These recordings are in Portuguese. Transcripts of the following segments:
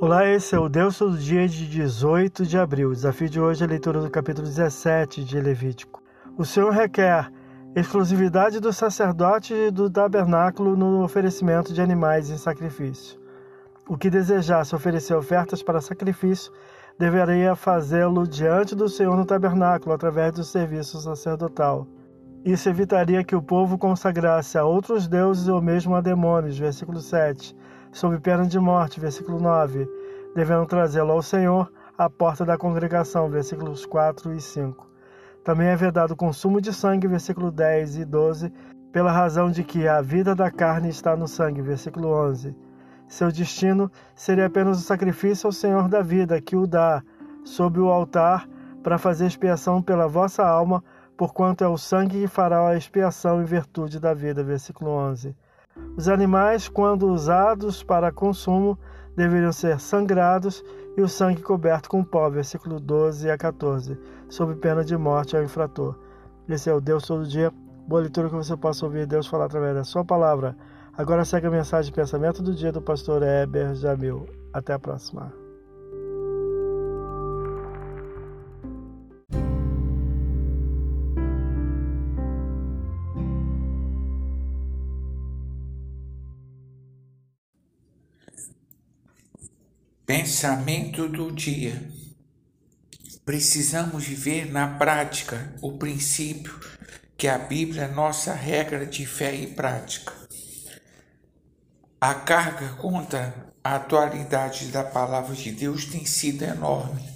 Olá, esse é o Deus do dia de 18 de abril. O desafio de hoje é a leitura do capítulo 17 de Levítico. O Senhor requer exclusividade do sacerdote e do tabernáculo no oferecimento de animais em sacrifício. O que desejasse oferecer ofertas para sacrifício deveria fazê-lo diante do Senhor no tabernáculo através do serviço sacerdotal. Isso evitaria que o povo consagrasse a outros deuses ou mesmo a demônios. Versículo 7 sob pena de morte, versículo 9, devendo trazê-lo ao Senhor à porta da congregação, versículos 4 e 5. Também é vedado o consumo de sangue, versículo 10 e 12, pela razão de que a vida da carne está no sangue, versículo 11. Seu destino seria apenas o sacrifício ao Senhor da vida, que o dá sob o altar para fazer expiação pela vossa alma, porquanto é o sangue que fará a expiação em virtude da vida, versículo 11. Os animais, quando usados para consumo, deveriam ser sangrados e o sangue coberto com pó, versículo 12 a 14, sob pena de morte ao infrator. Esse é o Deus todo dia. Boa leitura que você possa ouvir Deus falar através da sua palavra. Agora segue a mensagem de pensamento do dia do pastor Heber Jamil. Até a próxima. Pensamento do dia. Precisamos viver na prática o princípio que a Bíblia é nossa regra de fé e prática. A carga contra a atualidade da palavra de Deus tem sido enorme.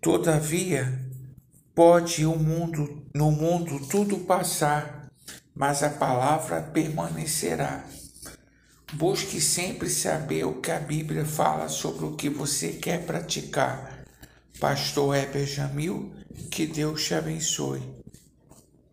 Todavia, pode o mundo, no mundo tudo passar, mas a palavra permanecerá. Busque sempre saber o que a Bíblia fala sobre o que você quer praticar. Pastor Heber Jamil, que Deus te abençoe.